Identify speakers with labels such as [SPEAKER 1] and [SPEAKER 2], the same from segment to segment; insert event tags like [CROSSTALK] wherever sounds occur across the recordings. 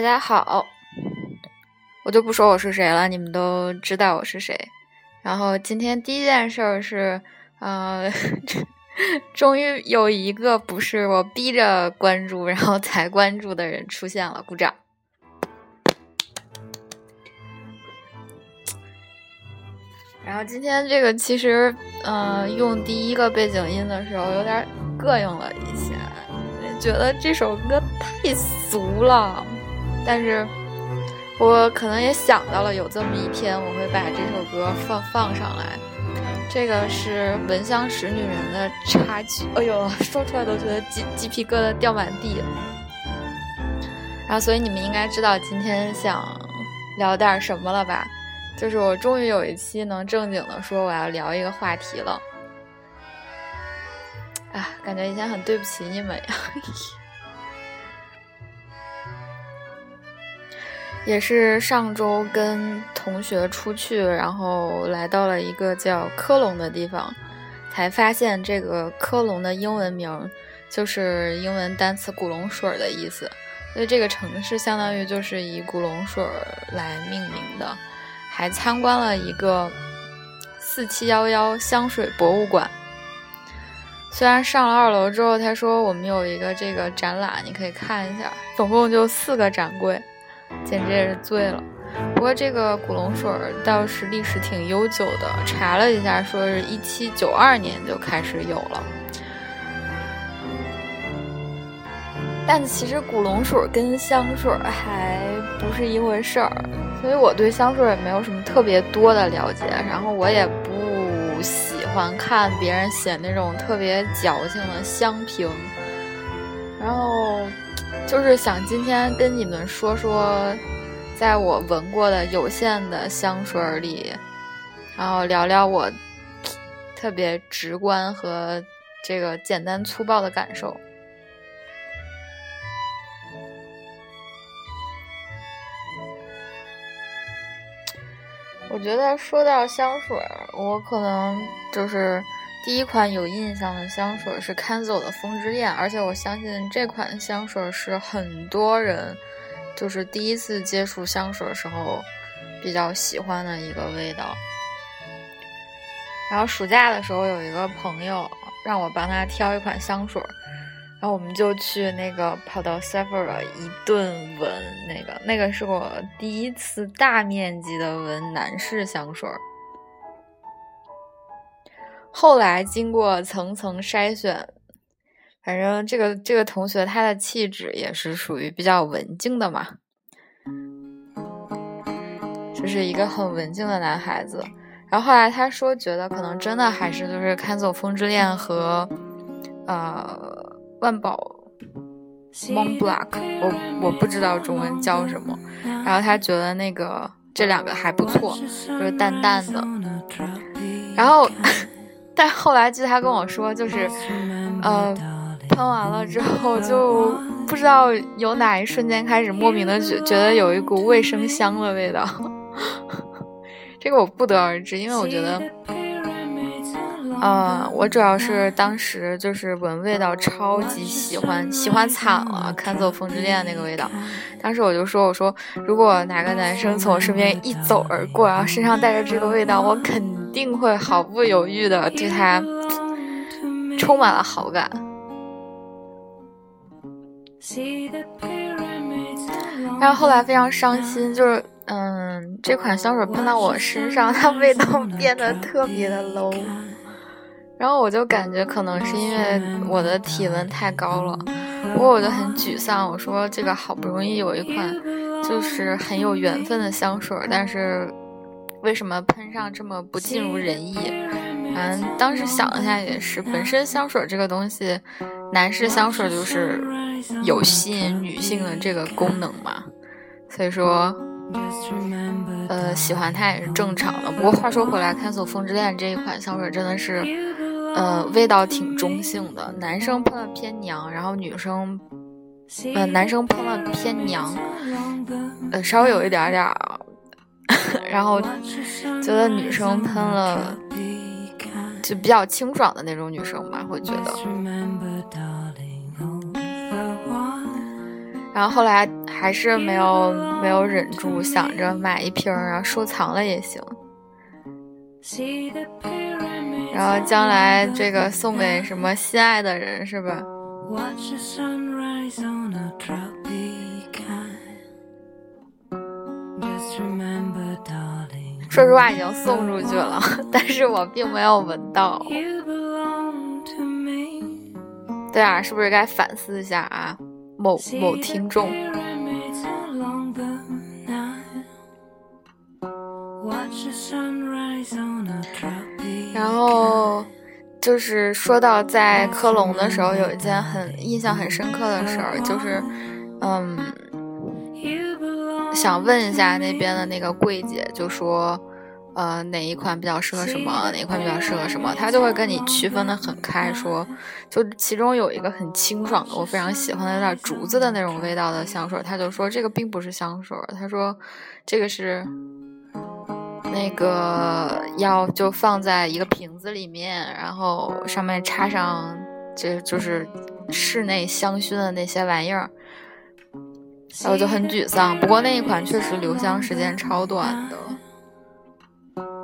[SPEAKER 1] 大家好，我就不说我是谁了，你们都知道我是谁。然后今天第一件事儿是，呃，[LAUGHS] 终于有一个不是我逼着关注，然后才关注的人出现了，鼓掌。然后今天这个其实，呃，用第一个背景音的时候有点膈应了一下，觉得这首歌太俗了。但是我可能也想到了有这么一天，我会把这首歌放放上来。这个是《闻香识女人》的插曲。[LAUGHS] 哎呦，说出来都觉得鸡鸡皮疙瘩掉满地。然后，所以你们应该知道今天想聊点什么了吧？就是我终于有一期能正经的说我要聊一个话题了。啊，感觉以前很对不起你们呀。也是上周跟同学出去，然后来到了一个叫科隆的地方，才发现这个科隆的英文名就是英文单词“古龙水”的意思，所以这个城市相当于就是以古龙水来命名的。还参观了一个四七幺幺香水博物馆。虽然上了二楼之后，他说我们有一个这个展览，你可以看一下，总共就四个展柜。简直也是醉了。不过这个古龙水倒是历史挺悠久的，查了一下，说是一七九二年就开始有了。但其实古龙水跟香水还不是一回事儿，所以我对香水也没有什么特别多的了解。然后我也不喜欢看别人写那种特别矫情的香评，然后。就是想今天跟你们说说，在我闻过的有限的香水里，然后聊聊我特别直观和这个简单粗暴的感受。我觉得说到香水，我可能就是。第一款有印象的香水是 Kenzo 的风之恋，而且我相信这款香水是很多人就是第一次接触香水时候比较喜欢的一个味道。然后暑假的时候有一个朋友让我帮他挑一款香水，然后我们就去那个跑到 Sephora 一顿闻那个，那个是我第一次大面积的闻男士香水。后来经过层层筛选，反正这个这个同学他的气质也是属于比较文静的嘛，就是一个很文静的男孩子。然后后来他说，觉得可能真的还是就是看走风之恋和呃万宝 Mont Blanc，我我不知道中文叫什么。然后他觉得那个这两个还不错，就是淡淡的，然后。但后来据他跟我说，就是，[LAUGHS] 呃，喷完了之后就不知道有哪一瞬间开始莫名的觉觉得有一股卫生香的味道，[LAUGHS] 这个我不得而知，因为我觉得。呃，我主要是当时就是闻味道超级喜欢，喜欢惨了。看走风之恋那个味道，当时我就说，我说如果哪个男生从我身边一走而过，然后身上带着这个味道，我肯定会毫不犹豫的对他充满了好感。但是后来非常伤心，就是嗯，这款香水喷到我身上，它味道变得特别的 low。然后我就感觉可能是因为我的体温太高了，不过我就很沮丧。我说这个好不容易有一款就是很有缘分的香水，但是为什么喷上这么不尽如人意？嗯，当时想了一下也是，本身香水这个东西，男士香水就是有吸引女性的这个功能嘛，所以说，呃，喜欢它也是正常的。不过话说回来，看《走风之恋》这一款香水真的是。呃，味道挺中性的，男生喷了偏娘，然后女生，呃，男生喷了偏娘，呃，稍微有一点点，[LAUGHS] 然后觉得女生喷了就比较清爽的那种女生吧，会觉得。然后后来还是没有没有忍住，想着买一瓶，然后收藏了也行。然后将来这个送给什么心爱的人是吧？说实话，已经送出去了，但是我并没有闻到。对啊，是不是该反思一下啊？某某听众。然后就是说到在科隆的时候，有一件很印象很深刻的事儿，就是嗯。想问一下那边的那个柜姐，就说，呃，哪一款比较适合什么，哪一款比较适合什么，她就会跟你区分的很开，说，就其中有一个很清爽的，我非常喜欢的有点竹子的那种味道的香水，她就说这个并不是香水，她说这个是那个要就放在一个瓶子里面，然后上面插上这就是室内香薰的那些玩意儿。然后就很沮丧，不过那一款确实留香时间超短的。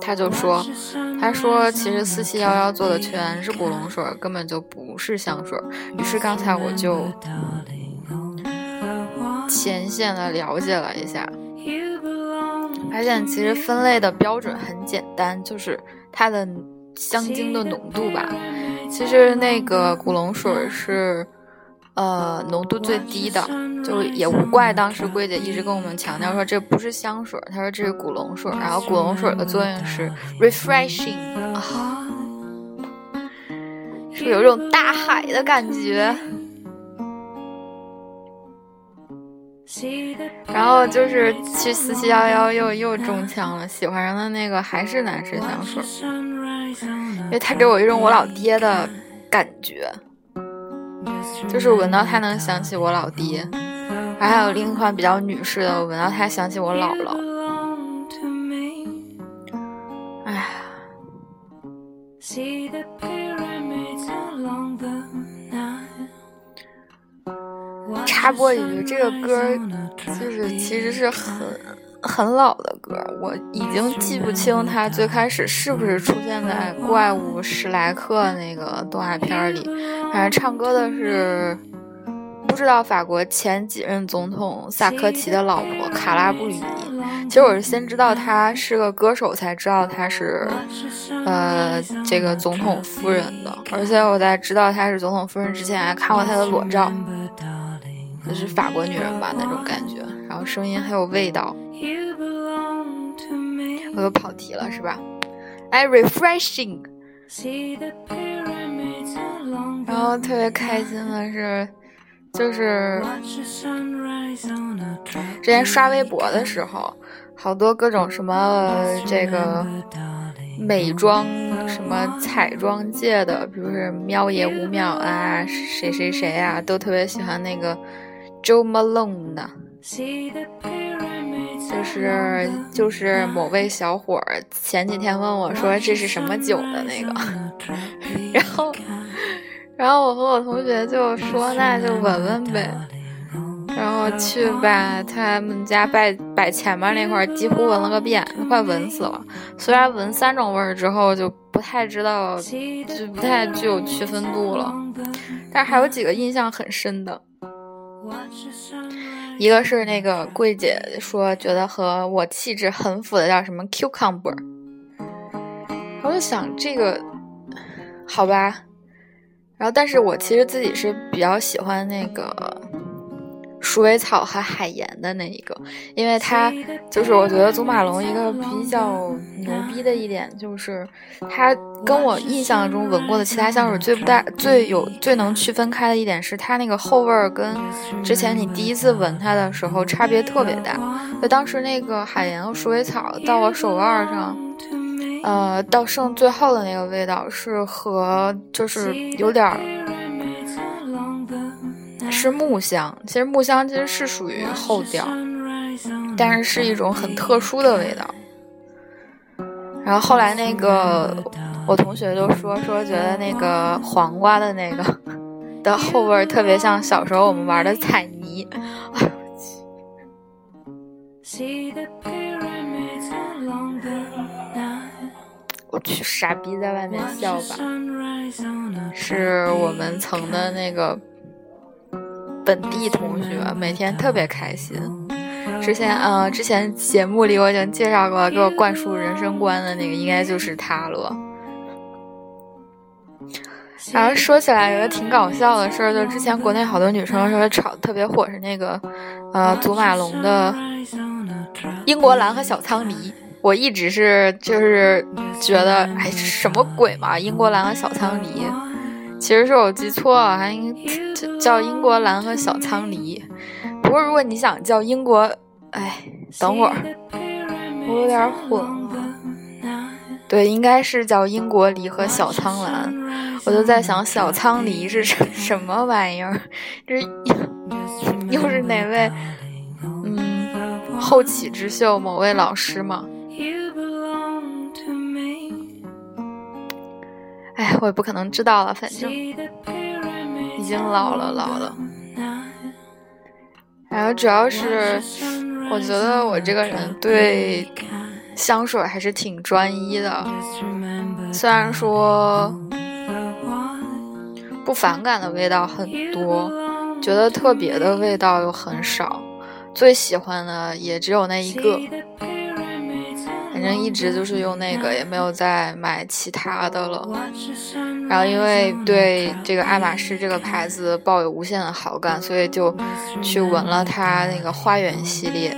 [SPEAKER 1] 他就说，他说其实四七幺幺做的全是古龙水，根本就不是香水。于是刚才我就浅显的了解了一下，发现其实分类的标准很简单，就是它的香精的浓度吧。其实那个古龙水是。呃，浓度最低的，就也无怪当时柜姐一直跟我们强调说这不是香水，她说这是古龙水，然后古龙水的作用是 refreshing，啊，是有一种大海的感觉。然后就是去四七幺幺又又中枪了，喜欢上的那个还是男士香水，因为他给我一种我老爹的感觉。就是闻到它能想起我老爹，还有另一款比较女士的，我闻到它想起我姥姥。哎呀！插播一句，这个歌就是其实是很。很老的歌，我已经记不清它最开始是不是出现在《怪物史莱克》那个动画片里。反正唱歌的是不知道法国前几任总统萨科齐的老婆卡拉布里。其实我是先知道他是个歌手，才知道他是呃这个总统夫人的。而且我在知道他是总统夫人之前，还看过他的裸照，就是法国女人吧那种感觉。然后声音很有味道。我又跑题了是吧？哎，refreshing。然后特别开心的是，就是之前刷微博的时候，好多各种什么这个美妆什么彩妆界的，比如是喵爷五秒啊，谁谁谁啊，都特别喜欢那个 Jo Malone 的。就是就是某位小伙前几天问我说这是什么酒的那个，然后然后我和我同学就说那就闻闻呗，然后去把他们家摆摆前面那块几乎闻了个遍，快闻死了。虽然闻三种味儿之后就不太知道，就不太具有区分度了，但是还有几个印象很深的。一个是那个柜姐说觉得和我气质很符的叫什么 cucumber，我就想这个好吧，然后但是我其实自己是比较喜欢那个。鼠尾草和海盐的那一个，因为它就是我觉得祖马龙一个比较牛逼的一点，就是它跟我印象中闻过的其他香水最不大、最有、最能区分开的一点是，它那个后味儿跟之前你第一次闻它的时候差别特别大。就当时那个海盐和鼠尾草到我手腕上，呃，到剩最后的那个味道是和就是有点儿。是木香，其实木香其实是属于后调，但是是一种很特殊的味道。然后后来那个我同学就说说觉得那个黄瓜的那个的后味特别像小时候我们玩的彩泥。[LAUGHS] 我去，傻逼在外面笑吧。是我们层的那个本地同学，每天特别开心。之前，呃，之前节目里我已经介绍过，给我灌输人生观的那个，应该就是他了。然后说起来有个挺搞笑的事儿，就之前国内好多女生说炒特别火是那个，呃，祖马龙的英国蓝和小苍梨。我一直是就是觉得，哎，什么鬼嘛，英国蓝和小苍梨。其实是我记错了，还叫英国蓝和小苍梨。不过如果你想叫英国，哎，等会儿，我有点混了。对，应该是叫英国梨和小苍兰。我就在想，小苍梨是什 [LAUGHS] 什么玩意儿？这 [LAUGHS] 又是哪位？嗯，后起之秀某位老师吗？哎，我也不可能知道了，反正已经老了，老了。然后主要是，我觉得我这个人对。香水还是挺专一的，虽然说不反感的味道很多，觉得特别的味道又很少，最喜欢的也只有那一个。反正一直就是用那个，也没有再买其他的了。然后因为对这个爱马仕这个牌子抱有无限的好感，所以就去闻了它那个花园系列。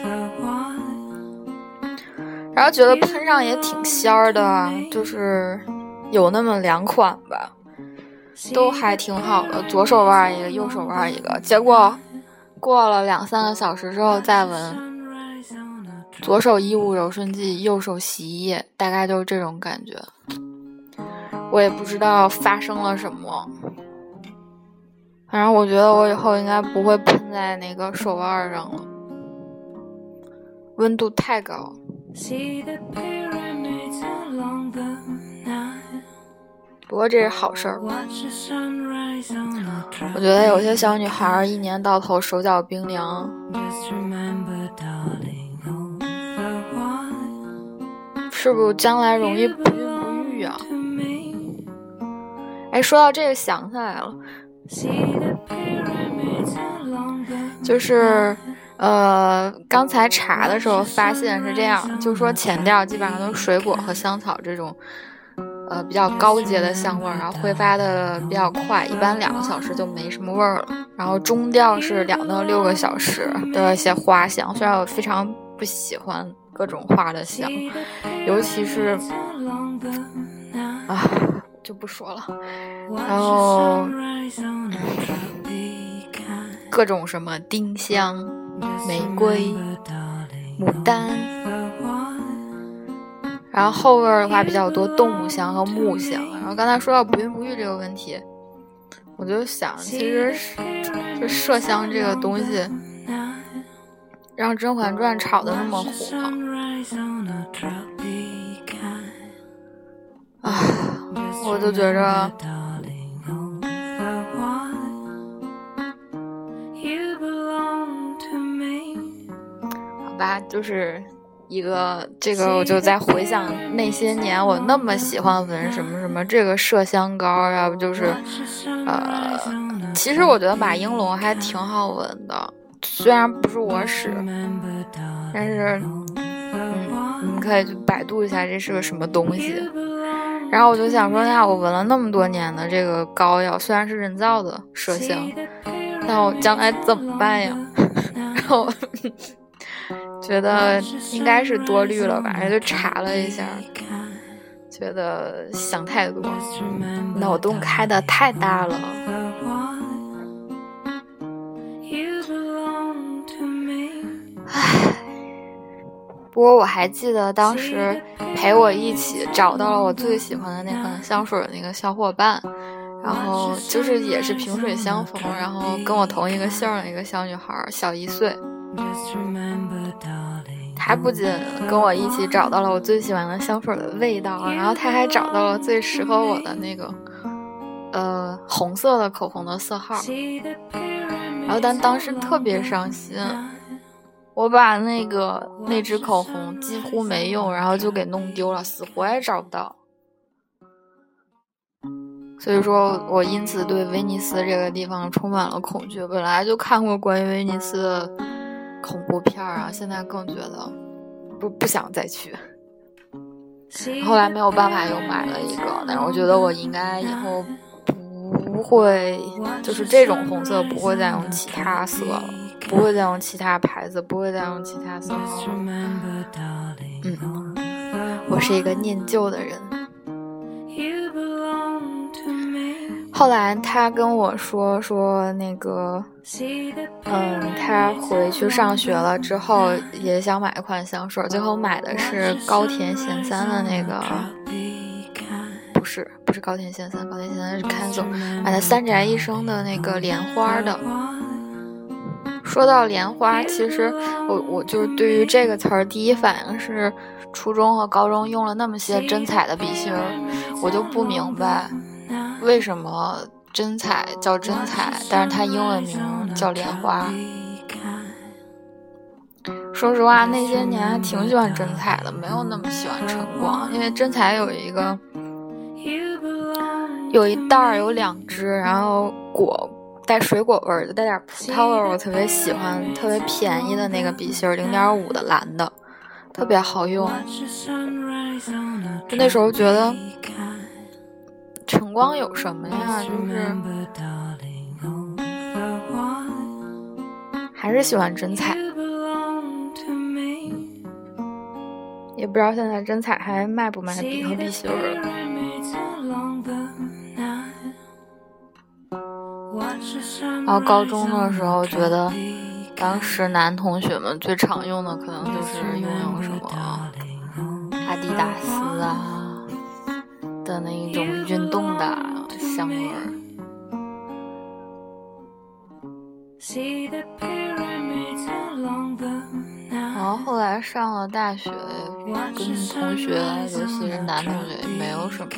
[SPEAKER 1] 然后觉得喷上也挺仙儿的，就是有那么两款吧，都还挺好的，左手腕一个，右手腕一个。结果过了两三个小时之后再闻，左手衣物柔顺剂，右手洗衣液，大概就是这种感觉。我也不知道发生了什么，反正我觉得我以后应该不会喷在那个手腕上了，温度太高。不过这是好事儿。我觉得有些小女孩一年到头手脚冰凉，是不是将来容易不孕不育啊？哎，说到这个想起来了，就是。呃，刚才查的时候发现是这样，就说前调基本上都是水果和香草这种，呃，比较高阶的香味儿，然后挥发的比较快，一般两个小时就没什么味儿了。然后中调是两到六个小时，都有一些花香。虽然我非常不喜欢各种花的香，尤其是啊，就不说了。然后各种什么丁香。玫瑰、牡丹，然后后味儿的话比较多，动物香和木香。然后刚才说到不孕不育这个问题，我就想，其实就麝香这个东西，让《甄嬛传》炒的那么火，啊，[SIGHS] 我就觉着。吧，就是一个这个，我就在回想那些年，我那么喜欢闻什么什么这个麝香膏，要不就是，呃，其实我觉得马应龙还挺好闻的，虽然不是我使，但是，可以去百度一下这是个什么东西。然后我就想说，那我闻了那么多年的这个膏药，虽然是人造的麝香，那我将来怎么办呀？[LAUGHS] 然后。觉得应该是多虑了吧，然后就查了一下，觉得想太多，脑洞开的太大了。不过我还记得当时陪我一起找到了我最喜欢的那款香水的那个小伙伴，然后就是也是萍水相逢，然后？跟我同一个姓的一个小女孩，小一岁。她不仅跟我一起找到了我最喜欢的香水的味道，然后她还找到了最适合我的那个呃红色的口红的色号，然后但当时特别伤心，我把那个那支口红几乎没用，然后就给弄丢了，死活也找不到。所以说我因此对威尼斯这个地方充满了恐惧。本来就看过关于威尼斯的恐怖片儿啊，现在更觉得不不想再去。后来没有办法又买了一个，但是我觉得我应该以后不会，就是这种红色不会再用其他色了，不会再用其他牌子，不会再用其他色号。嗯，我是一个念旧的人。后来他跟我说说那个，嗯，他回去上学了之后也想买一款香水，最后买的是高田贤三的那个，不是不是高田贤三，高田贤三是 Kenzo，买的三宅一生的那个莲花的。说到莲花，其实我我就是对于这个词儿第一反应是初中和高中用了那么些真彩的笔芯儿，我就不明白。为什么真彩叫真彩，但是它英文名叫莲花？说实话，那些年还挺喜欢真彩的，没有那么喜欢晨光，因为真彩有一个有一袋儿有两只，然后果带水果味儿的，带点葡萄味儿，我特别喜欢，特别便宜的那个笔芯，零点五的蓝的，特别好用。就那时候觉得。晨光有什么呀？就是还是喜欢真彩，也不知道现在真彩还卖不卖笔和笔芯儿。然后高中的时候，觉得当时男同学们最常用的可能就是拥有什么阿迪达斯啊。的那一种运动的香味儿，然后后来上了大学，跟同学，尤其是男同学，没有什么。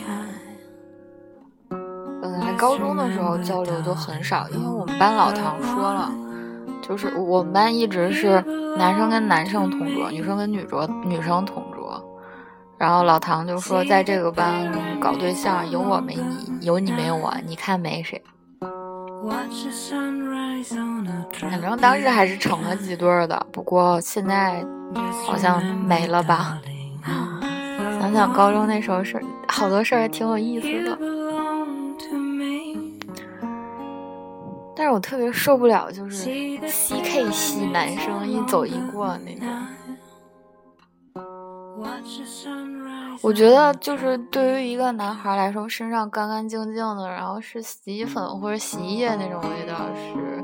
[SPEAKER 1] 本来高中的时候交流都很少，因为我们班老唐说了，就是我们班一直是男生跟男生同桌，女生跟女桌女生同桌。然后老唐就说，在这个班搞对象有我没你，有你没有我，你看没谁。反正当时还是成了几对儿的，不过现在好像没了吧。[LAUGHS] 想想高中那时候事儿好多事儿还挺有意思的。但是我特别受不了，就是 CK 系男生一走一过那种。我觉得，就是对于一个男孩来说，身上干干净净的，然后是洗衣粉或者洗衣液那种味道，是，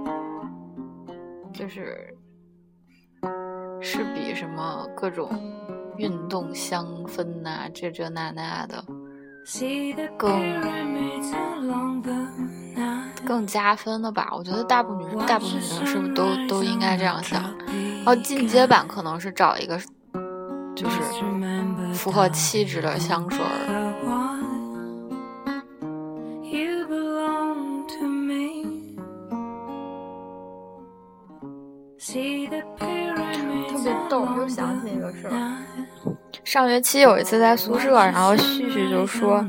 [SPEAKER 1] 就是是比什么各种运动香氛呐，这这那那的更更加分的吧？我觉得大部分女生，大部分女生是不是都都应该这样想？然后进阶版可能是找一个。就是符合气质的香水儿，特别逗。又想起一个事儿，上学期有一次在宿舍，然后旭旭就说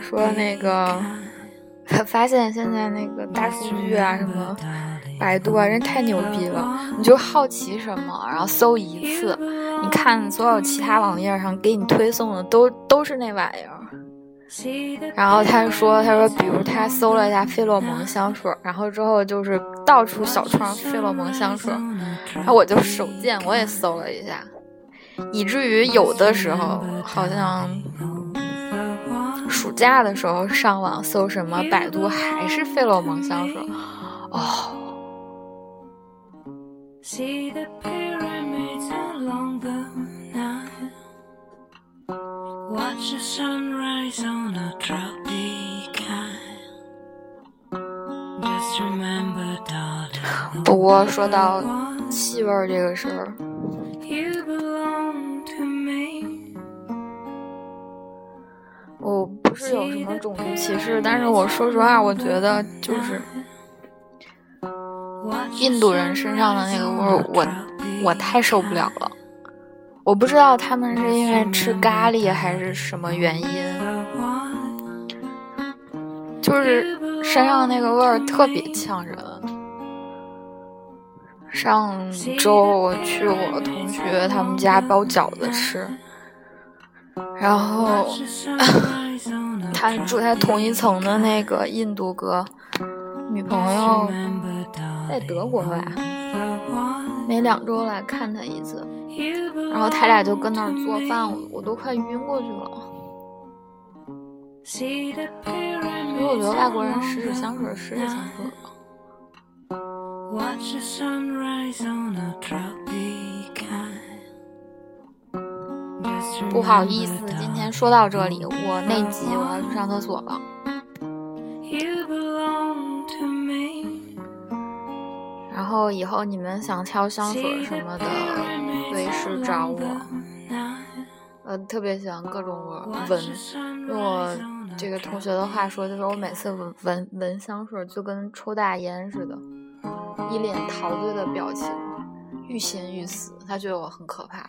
[SPEAKER 1] 说那个，[LAUGHS] 发现现在那个大数据啊什么。百度啊，人太牛逼了！你就好奇什么，然后搜一次，你看所有其他网页上给你推送的都都是那玩意儿。然后他说，他说，比如他搜了一下费洛蒙香水，然后之后就是到处小窗费洛蒙香水，然后我就手贱我也搜了一下，以至于有的时候好像暑假的时候上网搜什么百度还是费洛蒙香水，哦。不过说到气味这个事儿，不是有什么种族歧视，但是我说实话，我觉得就是印度人身上的那个味儿，我我太受不了了。我不知道他们是因为吃咖喱还是什么原因，就是身上那个味儿特别呛人。上周我去我同学他们家包饺子吃，然后他住在同一层的那个印度哥女朋友在德国吧，每两周来看他一次，然后他俩就跟那儿做饭，我我都快晕过去了。所以我觉得外国人使使香水，使使香水吧。不好意思，今天说到这里，我内急，我要去上厕所了。然后以后你们想挑香水什么的，随时找我。呃，特别喜欢各种闻，用我这个同学的话说，就是我每次闻闻闻香水就跟抽大烟似的。一脸陶醉的表情，欲仙欲死，他觉得我很可怕。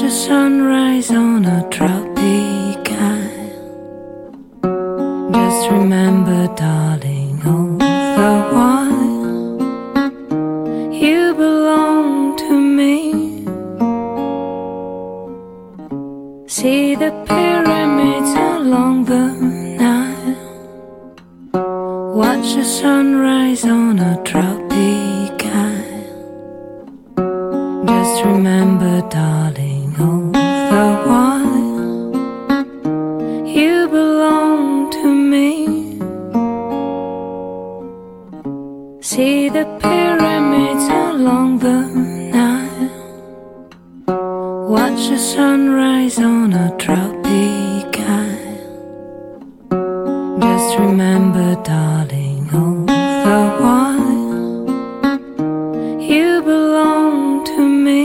[SPEAKER 1] The sunrise on a tropic Just remember, darling, all the while you belong to me.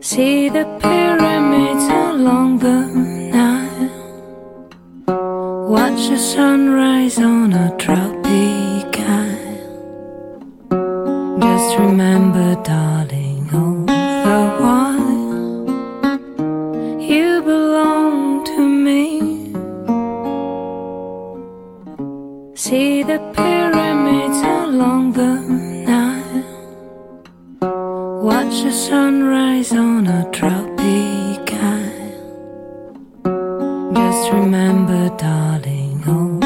[SPEAKER 1] See the pyramids along the Nile. Watch the sunrise on a tropic Just remember, darling, all